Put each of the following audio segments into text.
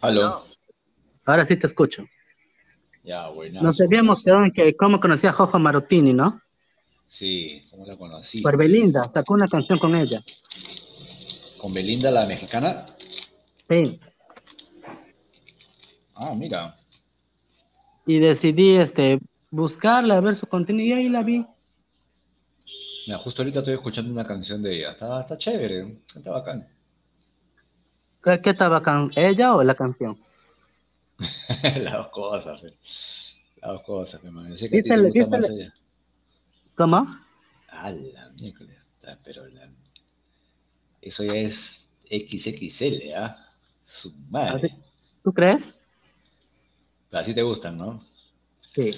Aló. Ahora sí te escucho. Ya, bueno. Nos habíamos quedado en que cómo conocía a Jofa Marotini, ¿no? Sí, ¿cómo la conocí? Por Belinda, sacó una canción con ella. ¿Con Belinda, la mexicana? Sí. Ah, mira. Y decidí este, buscarla, ver su contenido y ahí la vi. Mira, justo ahorita estoy escuchando una canción de ella. Está, está chévere, está bacán. ¿Qué, qué está bacán? ¿Ella o la canción? Las dos cosas, fe. Las dos cosas, me parece que a ti ¿Viste te la- gusta viste más la- ella. ¿Cómo? Ah, la miércoles. Pero la- eso ya es XXL, ¿ah? Su madre. ¿Tú crees? Así te gustan, ¿no? Sí.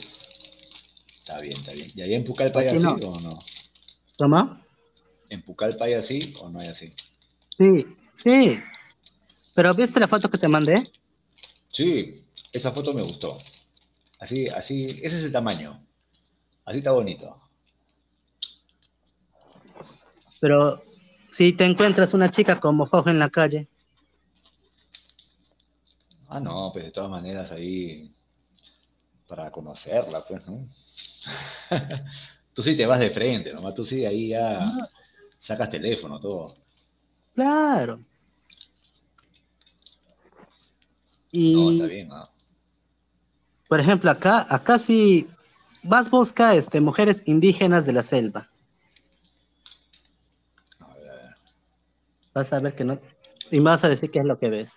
Está bien, está bien. ¿Y allá en Pucallpa hay así no. o no? ¿Cómo? ¿En Pucallpa hay así o no hay así? Sí, sí. Pero ¿viste la foto que te mandé? Sí, esa foto me gustó. Así, así, ese es el tamaño. Así está bonito. Pero si te encuentras una chica como Jojo en la calle, Ah, no, pues de todas maneras ahí para conocerla, pues, ¿no? tú sí te vas de frente, nomás tú sí ahí ya sacas teléfono, todo. claro. Y, No, está bien, ¿no? por ejemplo, acá, acá sí vas busca este, mujeres indígenas de la selva. A ver, a ver. Vas a ver que no. Y me vas a decir qué es lo que ves.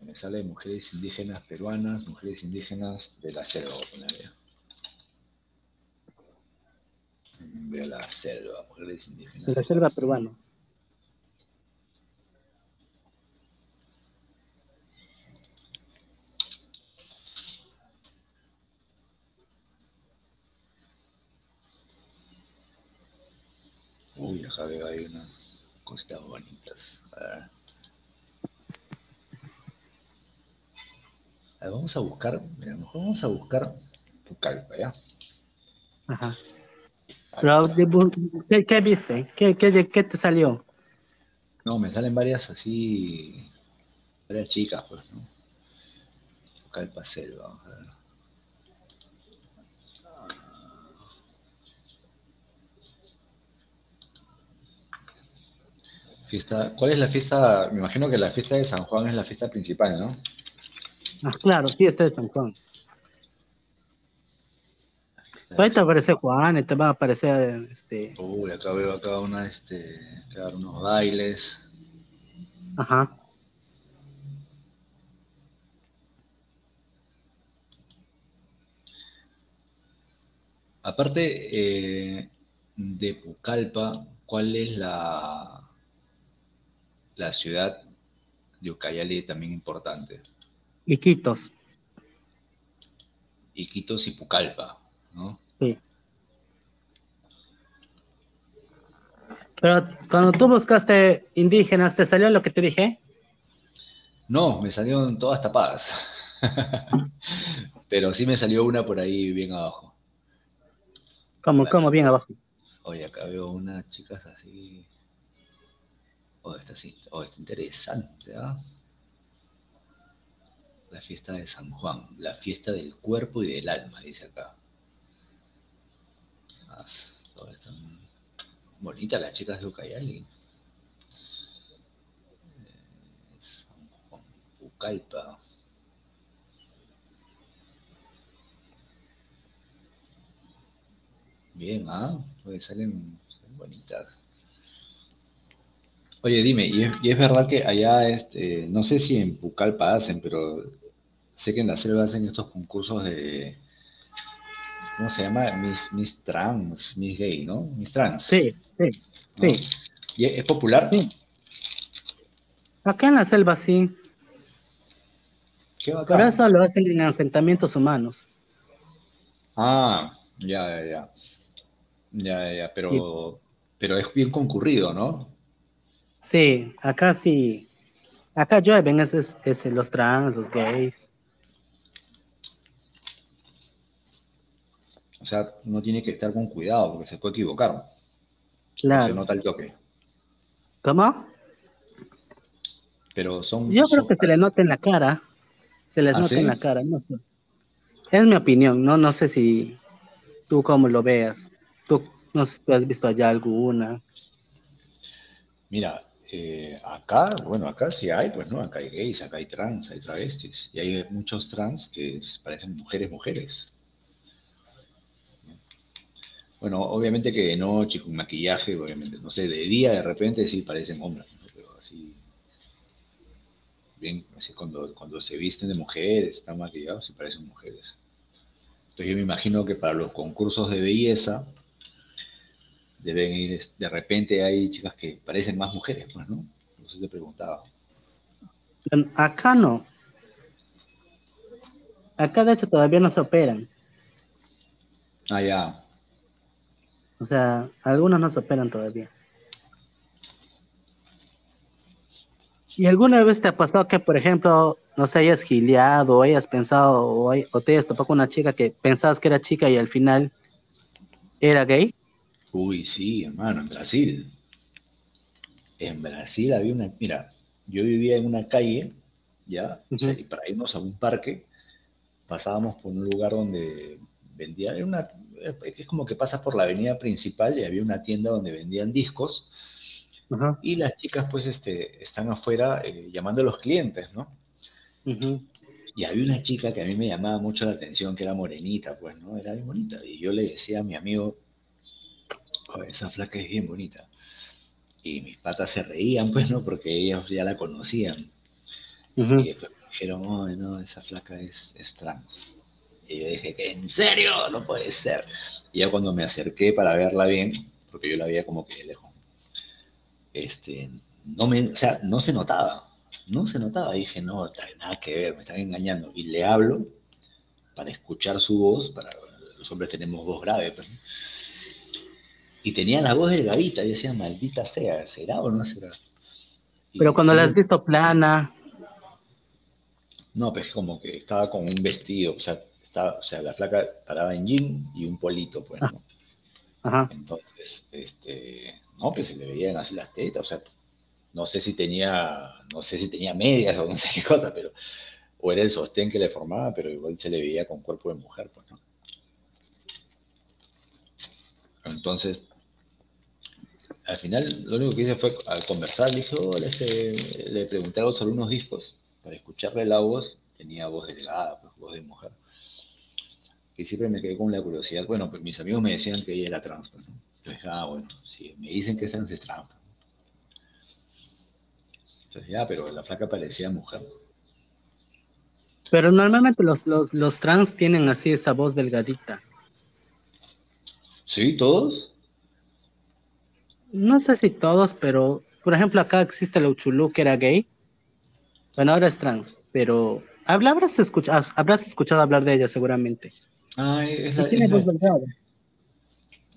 Me sale mujeres indígenas peruanas, mujeres indígenas de la selva. De la selva, mujeres indígenas. De la selva peruana. Uy, acá veo ahí unas cositas bonitas. A ver. A ver, vamos a buscar, mira, mejor vamos a buscar Pucallpa, ¿ya? Ajá. Pero, ¿qué, qué viste? ¿Qué, qué, qué te salió? No, me salen varias así, varias chicas, pues, ¿no? Pucallpa Selva, vamos a ver. Fiesta, ¿cuál es la fiesta? Me imagino que la fiesta de San Juan es la fiesta principal, ¿no? Ah, claro, este es San Juan. Ahí te aparece Juan, te va a aparecer este. Uy, acá veo acá una, este, claro, unos bailes. Ajá. Aparte eh, de Pucallpa, ¿cuál es la, la ciudad de Ucayali también importante? Iquitos. Iquitos y Pucallpa, ¿no? Sí. Pero cuando tú buscaste indígenas, ¿te salió lo que te dije? No, me salieron todas tapadas. Pero sí me salió una por ahí bien abajo. Como, como bien abajo. Oye, acá veo unas chicas así. Oh, esta sí, oh, está interesante, ¿ah? La fiesta de San Juan, la fiesta del cuerpo y del alma, dice acá. Ah, están bonitas las chicas de Ucayali. Eh, San Juan. Bien, ¿ah? Salen, salen bonitas. Oye, dime, ¿y es, y es verdad que allá, este, no sé si en Pucallpa hacen, pero sé que en la selva hacen estos concursos de, ¿cómo se llama? Miss, Miss Trans, Miss Gay, ¿no? Miss Trans. Sí, sí, ¿no? sí. ¿Y es, es popular? Sí. Acá en la selva sí. Qué Por bacán. eso lo hacen en asentamientos humanos. Ah, ya, ya, ya. Ya, ya, pero, pero es bien concurrido, ¿no? Sí, acá sí. Acá llueven es, es- es los trans, los gays. O sea, uno tiene que estar con cuidado porque se puede equivocar. Se Claro. nota el toque. ¿Cómo? Pero son... Yo creo son- que se le nota en la cara. Se les ¿Ah, nota sí? en la cara. No sé. Es mi opinión, ¿no? No sé si tú cómo lo veas. Tú, no sé, ¿tú has visto allá alguna. Mira, eh, acá, bueno, acá sí hay, pues, ¿no? Acá hay gays, acá hay trans, hay travestis. Y hay muchos trans que parecen mujeres, mujeres. Bueno, obviamente que de noche, con maquillaje, obviamente, no sé, de día de repente sí parecen hombres, ¿no? pero así, bien, así cuando, cuando se visten de mujeres, están maquillados, sí parecen mujeres. Entonces yo me imagino que para los concursos de belleza deben ir, de repente hay chicas que parecen más mujeres, pues, ¿no? Sé, te preguntaba. Acá no. Acá de hecho todavía no se operan. Ah, ya. O sea, algunos no se operan todavía. ¿Y alguna vez te ha pasado que, por ejemplo, no sé, hayas gileado o hayas pensado o, hay- o te hayas topado con una chica que pensabas que era chica y al final era gay? Uy, sí, hermano, en Brasil. En Brasil había una, mira, yo vivía en una calle, ¿ya? O sea, y para irnos a un parque, pasábamos por un lugar donde vendía, era una, es como que pasas por la avenida principal y había una tienda donde vendían discos y las chicas pues este, están afuera eh, llamando a los clientes, ¿no? Y había una chica que a mí me llamaba mucho la atención, que era morenita, pues, ¿no? Era bien bonita. Y yo le decía a mi amigo, "Oye, esa flaca es bien bonita. Y mis patas se reían, pues, ¿no? Porque ellos ya la conocían. Ujú. Y después me dijeron, oh, no, esa flaca es, es trans. Y yo dije, ¿en serio? No puede ser. Y ya cuando me acerqué para verla bien, porque yo la veía como que de lejos, este, no me, o sea, no se notaba, no se notaba. dije, no, nada que ver, me están engañando. Y le hablo para escuchar su voz, para los hombres tenemos voz grave, pues, ¿no? Y tenía la voz delgadita, y decía, maldita sea, ¿será o no será? Y Pero cuando sí, la has visto plana, No, pues como que estaba con un vestido, o sea, estaba, o sea, la flaca paraba en jean y un polito, pues, ¿no? ajá. Entonces, este, no, pues se le veían así las tetas, o sea, no sé si tenía, no sé si tenía medias o no sé qué cosa, pero, o era el sostén que le formaba, pero igual se le veía con cuerpo de mujer, pues, ¿no? Entonces, al final, lo único que hice fue al conversar, le dije, este, le pregunté algo sobre unos discos, para escucharle la voz, tenía voz delgada, pues, voz de mujer. Y siempre me quedé con la curiosidad. Bueno, pues mis amigos me decían que ella era trans, pues, ¿no? Entonces, ah, bueno, si me dicen que es trans, es trans. pues, Entonces, ya, pero la flaca parecía mujer. Pero normalmente los, los, los trans tienen así esa voz delgadita. ¿Sí? ¿Todos? No sé si todos, pero por ejemplo acá existe el Uchulú que era gay. Bueno, ahora es trans, pero habrás escuchado, habrás escuchado hablar de ella seguramente. Ah, es Y la, tiene es, la,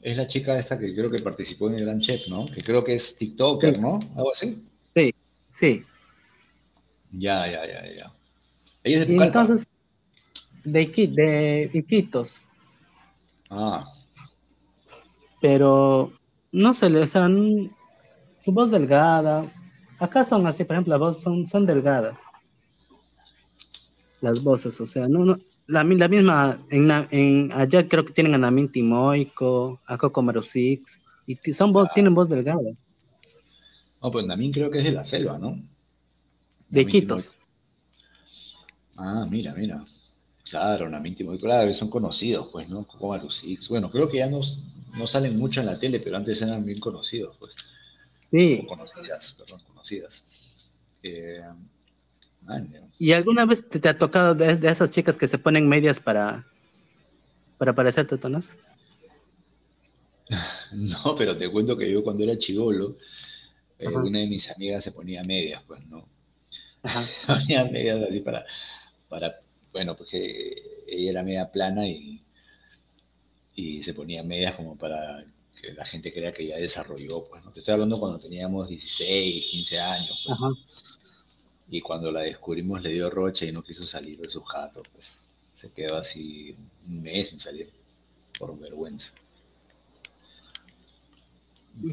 es la chica esta que creo que participó en el Gran Chef, ¿no? Que creo que es TikToker, Sí. ¿no? Algo así. Sí. Ya, ya, ya, ya. Ella es de Pucallpa. entonces, de, Iqui- de Iquitos, Ah, pero no se le, o sea, n- su voz delgada. Acá son así, por ejemplo, las voces son, son delgadas. Las voces, o sea, no, no, la, mi- la misma, en, allá creo que tienen a Namin Timoico, a Coco Maru Six, y son voz, Ah. tienen voz delgada, no, pues Namin creo que es de la selva, ¿no? de Namin Iquitos. Ah, mira, mira. Claro, Namin Timoico, claro, son conocidos, pues, ¿no? Como Alusix. Bueno, creo que ya no, no salen mucho en la tele, pero antes eran bien conocidos, pues. Sí, O conocidas, perdón, conocidas. Eh, man. ¿y alguna vez te, te ha tocado de, de esas chicas que se ponen medias para, para parecer tetonas? No, pero te cuento que yo cuando era chivolo, eh, una de mis amigas se ponía medias, pues, ¿no? Ajá. Ponía medias así para, para, bueno, porque ella era media plana y, y se ponía medias como para que la gente crea que ya desarrolló, pues, ¿no? Te estoy hablando cuando teníamos 16, 15 años, pues, y cuando la descubrimos le dio rocha y no quiso salir de su jato, pues, se quedó así un mes sin salir, por vergüenza.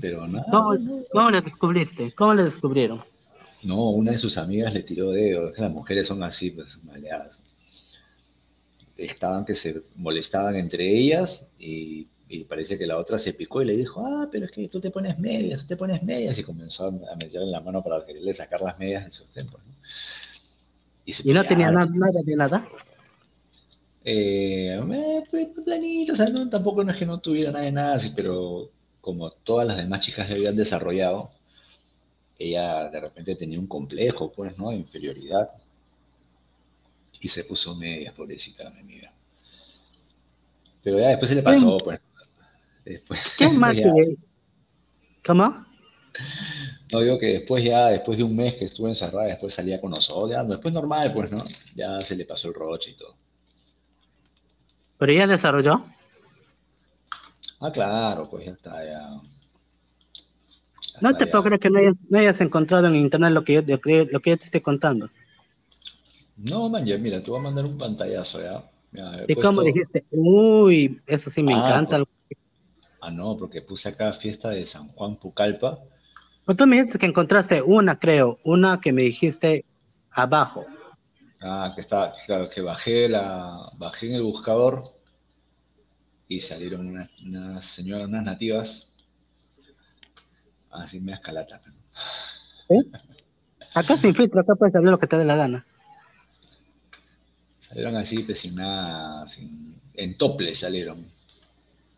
Pero nada. ¿Cómo, ¿Cómo le descubriste? ¿Cómo le descubrieron? No, una de sus amigas le tiró dedos. Las mujeres son así, pues, maleadas. Estaban que se molestaban entre ellas y, parece que la otra se picó y le dijo, ah, pero es que tú te pones medias, tú te pones medias. Y comenzó a meterle la mano para quererle sacar las medias del sostén. Pues, ¿Y, no tenía nada, de nada? Eh, planito, o sea, no, tampoco no es que no tuviera nada de nada, así, pero como todas las demás chicas le habían desarrollado, ella de repente tenía un complejo, pues, ¿no? De inferioridad. Y se puso media, pobrecita, mi amiga. Pero ya después se le pasó, pues. Después, ¿Qué más? ¿Cómo? No digo que después ya, después de un mes que estuve encerrada, después salía con nosotros, ya, después normal, pues, ¿no? Ya se le pasó el roche y todo. ¿Pero ella desarrolló? Ah, claro, pues ya está, ya. no te puedo creer que no hayas, encontrado en internet lo que, yo, lo que, yo te estoy contando. No, man, ya, mira, te voy a mandar un pantallazo, ¿ya? ¿Y cómo dijiste? Uy, eso sí me ah, encanta. ah, no, porque puse acá fiesta de San Juan Pucallpa pues tú me dijiste que encontraste una, creo, una que me dijiste abajo. Ah, que está, claro, que bajé, la, bajé en el buscador y salieron unas, señoras, unas nativas, así me escalata. ¿Eh? Acá sin filtro, acá puedes saber lo que te dé la gana. Salieron así, pues sin nada, en tople salieron.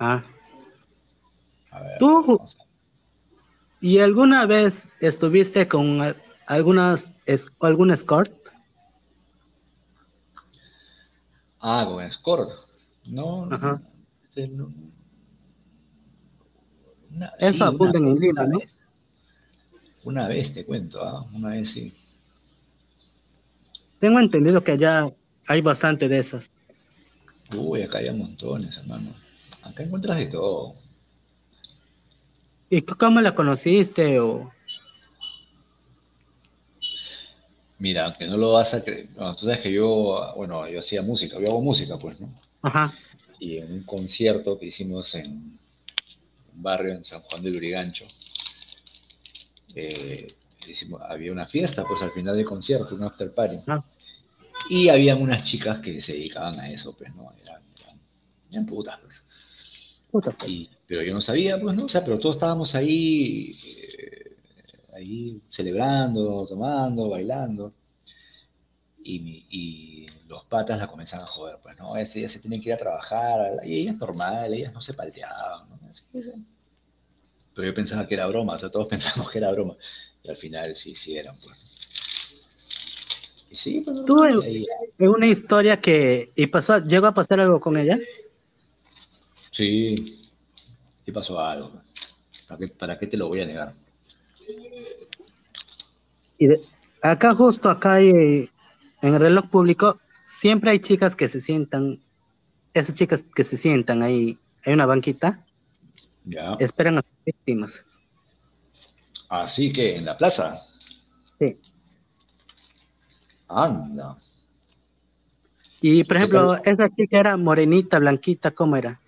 Ah. A ver, ¿Tú, ¿Y alguna vez estuviste con algunas, algún escort? Ah, con escort. No, no, Eso apunta en el libro, ¿no? Una vez te cuento, ¿ah? una vez sí. Tengo entendido que allá hay bastante de esas. Uy, acá hay montones, hermano. Acá encuentras de todo. ¿Y cómo la conociste? O... Mira, aunque no lo vas a creer, tú sabes que yo, bueno, yo hacía música, yo hago música, pues, ¿no? Ajá. Y en un concierto que hicimos en un barrio en San Juan de Lurigancho, eh, había una fiesta, pues al final del concierto, un after party. Y habían unas chicas que se dedicaban a eso, pues, ¿no? Eran, eran, putas, pues. Putas, pues. Y, pero yo no sabía, pues, ¿no? O sea, pero todos estábamos ahí, eh, ahí celebrando, tomando, bailando. Y, los patas la comenzaban a joder, pues, ¿no? Ellas, se tienen que ir a trabajar, y ellas normal, ellas no se palteaban, ¿no? Pero yo pensaba que era broma, o sea, todos pensamos que era broma. Y al final sí, sí eran, pues. Sí, ¿Tú en, una historia que, y pasó, llegó a pasar algo con ella? Sí, ¿Qué pasó algo. ¿Para qué, te lo voy a negar? Y acá justo acá hay, en el reloj público, siempre hay chicas que se sientan, esas chicas que se sientan ahí, hay una banquita, ya. esperan a sus víctimas. Así que en la plaza. Sí. Anda. Y por ejemplo, esa chica era morenita, blanquita, ¿cómo era?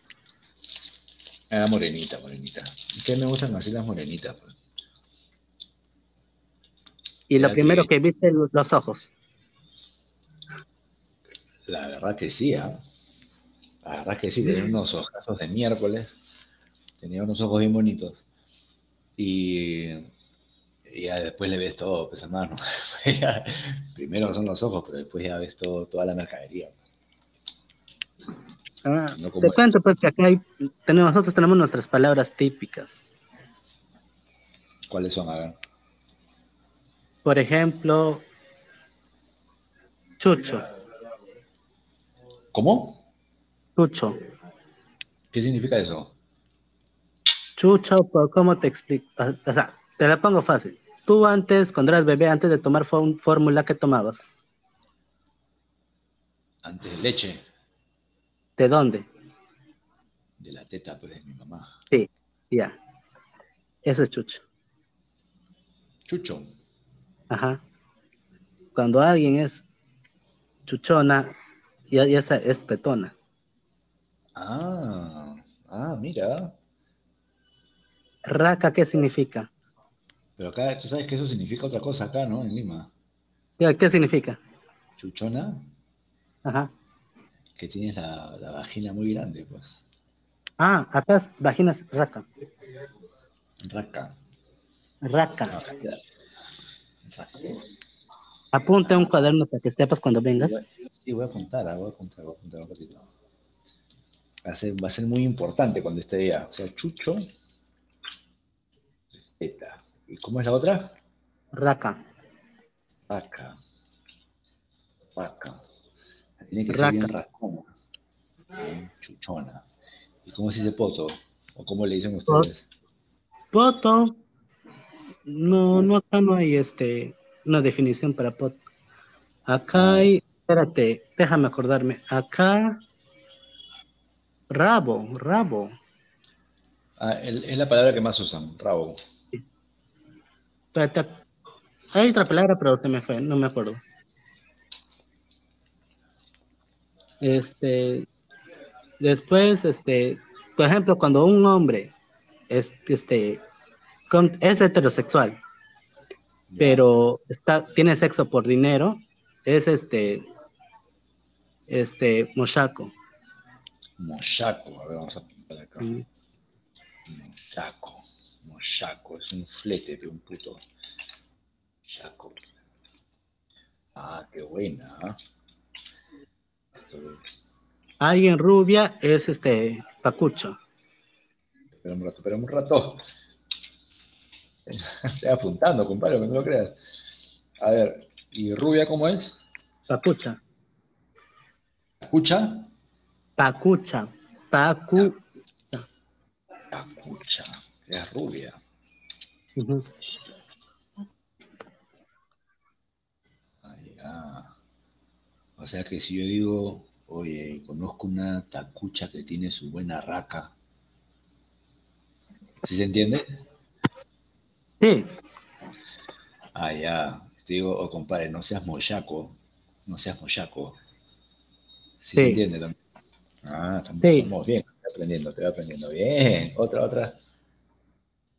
Era morenita, morenita. ¿Qué me gustan así las morenitas? Pues? Y lo primero que... viste, los ojos. La verdad que sí, ¿ah? La verdad que sí, tenía unos ojos de miércoles. Tenía unos ojos bien bonitos. Y, ya después le ves todo, pues hermano. primero son los ojos, pero después ya ves todo, toda la mercadería. Ah, te cuento pues que acá hay, tenemos, nosotros tenemos nuestras palabras típicas. ¿Cuáles son? A ver. Por ejemplo, chucho. ¿Cómo? Chucho. ¿Qué significa eso? Chucho, ¿cómo te explico? O sea, te la pongo fácil. Tú antes, cuando eras bebé, antes de tomar fórmula, ¿qué tomabas? Antes leche. ¿De dónde? De la teta, pues, de mi mamá. Sí, ya. Eso es chucho. Chucho. Ajá. Cuando alguien es chuchona, ya, ya es tetona. Ah, ah, mira. raca, ¿qué significa? Pero acá, tú sabes que eso significa otra cosa acá, ¿no? En Lima. ¿Qué significa? Chuchona. Ajá. Que tienes la, vagina muy grande, pues. Ah, acá es vaginas raca. Raca. Raca. Raca. Apunta un cuaderno para que sepas cuando vengas. Sí, voy a apuntar, ah, voy a apuntar, voy a apuntar un ratito. Va a ser, va a ser muy importante cuando esté allá. O sea, Chucho. ¿Y cómo es la otra? Raca. Raca. Raca. Tiene que ser bien racona. chuchona. ¿Y cómo se dice poto? ¿O cómo le dicen ustedes? Poto. No, no, acá no hay este una definición para poto. Acá hay, espérate, déjame acordarme. Acá, rabo, rabo. Ah, es la palabra que más usan, rabo. Hay otra palabra, pero se me fue, no me acuerdo. Este, después, este, por ejemplo, cuando un hombre es, este, es heterosexual, pero está, tiene sexo por dinero, es este, este, Mochaco. Mochaco, a ver, vamos a apuntar acá. Mm. Mochaco, Mochaco, es un flete de un puto. Mochaco. Ah, qué buena. ¿ah? Alguien rubia es este, Pacucho. Espera un rato, espera un rato. Estoy apuntando, compadre, que no lo creas. A ver, ¿y rubia cómo es? Pacucha. ¿Pacucha? Pacucha. Pacucha. Es rubia. O sea que si yo digo, oye, conozco una tacucha que tiene su buena raca. ¿Sí se entiende? Sí. Ah, ya. Te digo, oh, compadre, no seas mochaco. No seas mochaco. ¿Sí, se entiende también? Ah, estamos, bien. Estoy aprendiendo, estoy aprendiendo. Bien. Otra, otra.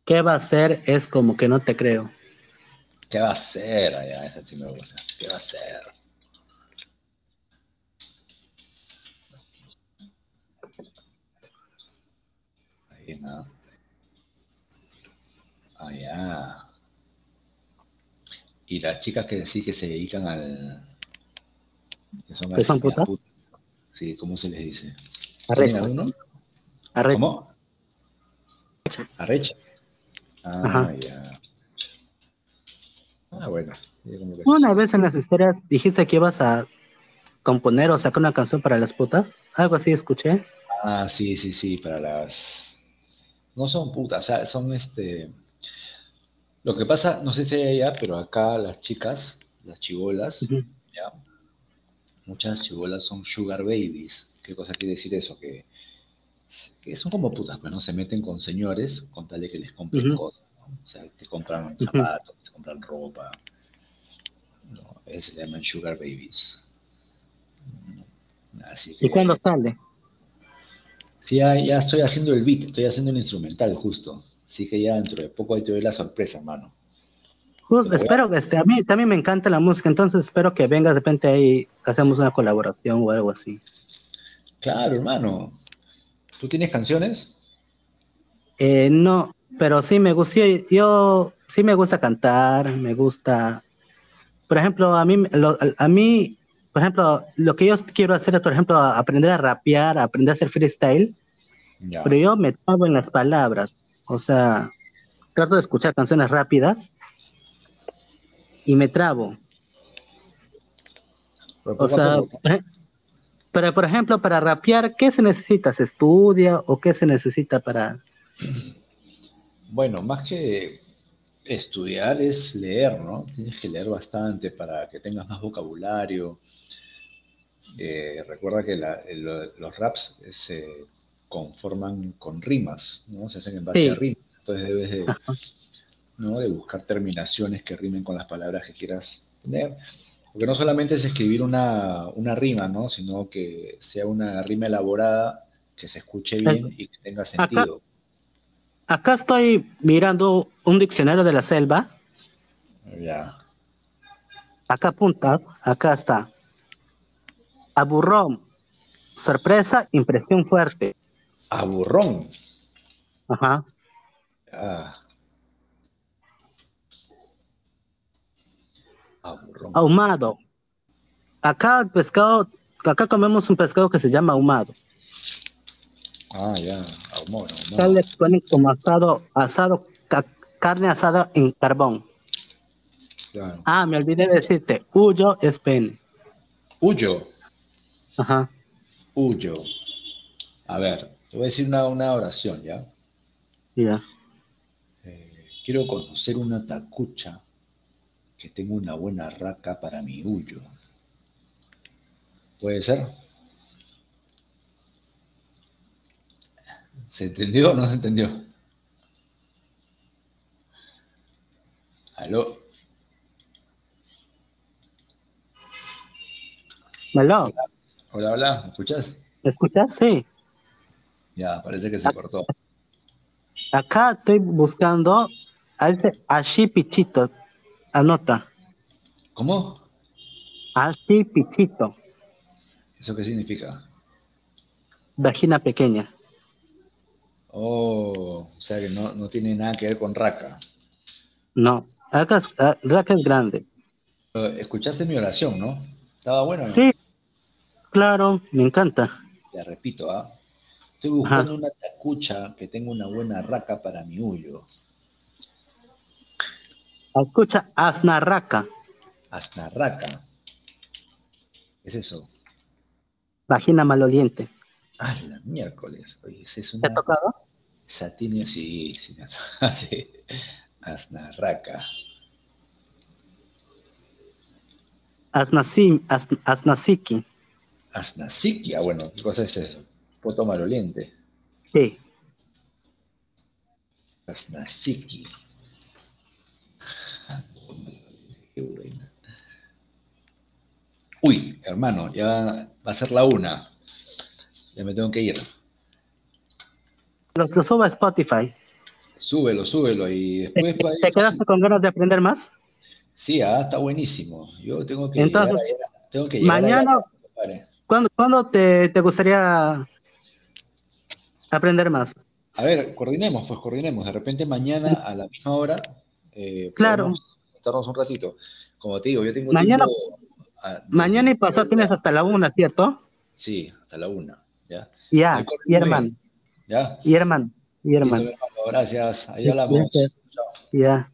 ¿Qué va a hacer? Es como que no te creo. ¿Qué va a hacer? Allá, esa sí me gusta. ¿Qué va a hacer? Ahí. Ah, ya. Y las chicas que sí que se dedican al. que son, ¿Que son putas? Sí, ¿cómo se les dice? Arrecha. uno? Arrecha. ¿Cómo? Arrecha. Ah, ya. Ah, bueno. Una vez en las historias dijiste que ibas a componer o sacar una canción para las putas. Algo así escuché. Ah, sí, sí, sí, para las. No son putas, o sea, son este lo que pasa, no sé si hay allá, pero acá las chicas, las chibolas, ¿ya? muchas chibolas son sugar babies. ¿Qué cosa quiere decir eso? Que, son como putas, pues no se meten con señores con tal de que les compren cosas. O sea, te compran zapatos, te compran ropa. No, se llaman sugar babies. ¿Y cuándo sale? Sí, ya, ya estoy haciendo el beat, estoy haciendo el instrumental justo. Así que ya dentro de poco ahí te doy la sorpresa, hermano. espero que este, a mí también me encanta la música, entonces espero que vengas de repente ahí, hacemos una colaboración o algo así. Claro, hermano. ¿Tú tienes canciones? Eh, no, pero sí me gusta, yo sí me gusta cantar, me gusta, por ejemplo, a mí, a mí, por ejemplo, lo que yo quiero hacer es, por ejemplo, aprender a rapear, aprender a hacer freestyle, pero yo me trabo en las palabras. O sea, trato de escuchar canciones rápidas y me trabo. O sea, pero por ejemplo, para rapear, ¿qué se necesita? ¿Se estudia o qué se necesita para...? Bueno, más que estudiar es leer, ¿no? Tienes que leer bastante para que tengas más vocabulario. Eh, recuerda que los raps se conforman con rimas, ¿no? Se hacen en base a rimas. Entonces debes de, ¿no? de buscar terminaciones que rimen con las palabras que quieras tener. Porque no solamente es escribir una, una rima, ¿no? Sino que sea una rima elaborada, que se escuche bien y que tenga sentido. Acá estoy mirando un diccionario de la selva. Ya. Acá apunta, acá está. Aburrón, sorpresa, impresión fuerte. Aburrón. Ajá. Aburrón. Ahumado. Acá el pescado, acá comemos un pescado que se llama ahumado. Ah, ya, ahumado. Acá le ponen como asado, asado, carne asada en carbón. Ah, me olvidé de decirte, huyo es pene. Huyo. Ajá. Huyo. A ver, te voy a decir una, una oración, ¿ya? Ya. Eh, quiero conocer una tacucha que tenga una buena raca para mi huyo. ¿Puede ser? ¿Se entendió o no se entendió? ¿Aló? ¿Aló? Hola, hola, ¿me escuchas? ¿Me escuchas? Sí. Ya, parece que se ah. cortó. Acá estoy buscando a ese Ashi Pichito. Anota. ¿Cómo? Ashi Pichito. ¿Eso qué significa? Vagina pequeña. Oh, o sea que no, tiene nada que ver con raca. No, raca ah, es, grande. Escuchaste mi oración, ¿no? ¿Estaba bueno? Sí, claro, me encanta. Te repito, ¿ah? Estoy buscando una tacucha que tenga una buena raca para mi huyo. Escucha, asnarraca. Asnarraca. ¿Qué es eso? Vagina maloliente. Ah, la miércoles. Oye, es una... ¿Te ha tocado? Satinio, sí, sí, sí. Asnarraca. Asnasim, asnasiki. Asnasiki, ah, bueno, ¿qué cosa es eso? Poto maloliente. Sí. Asnasiki. Qué buena. Uy, hermano, ya va a ser la una. Ya me tengo que ir. Los, lo subo a Spotify. Súbelo, súbelo. Y después. ¿Te, quedaste con ganas de aprender más? Sí, ah, está buenísimo. Yo tengo que Entonces, tengo que mañana, ¿cuándo, te, te, gustaría aprender más? A ver, coordinemos, pues coordinemos. De repente mañana a la misma hora. Eh, claro. Estarnos un ratito. Como te digo, yo tengo mañana, Mañana y pasado tienes hasta la una, ¿cierto? Sí, hasta la una. Ya. Ya, y hermano. Ya. Y hermano. Y hermano. Gracias. Ahí hablamos. Ya.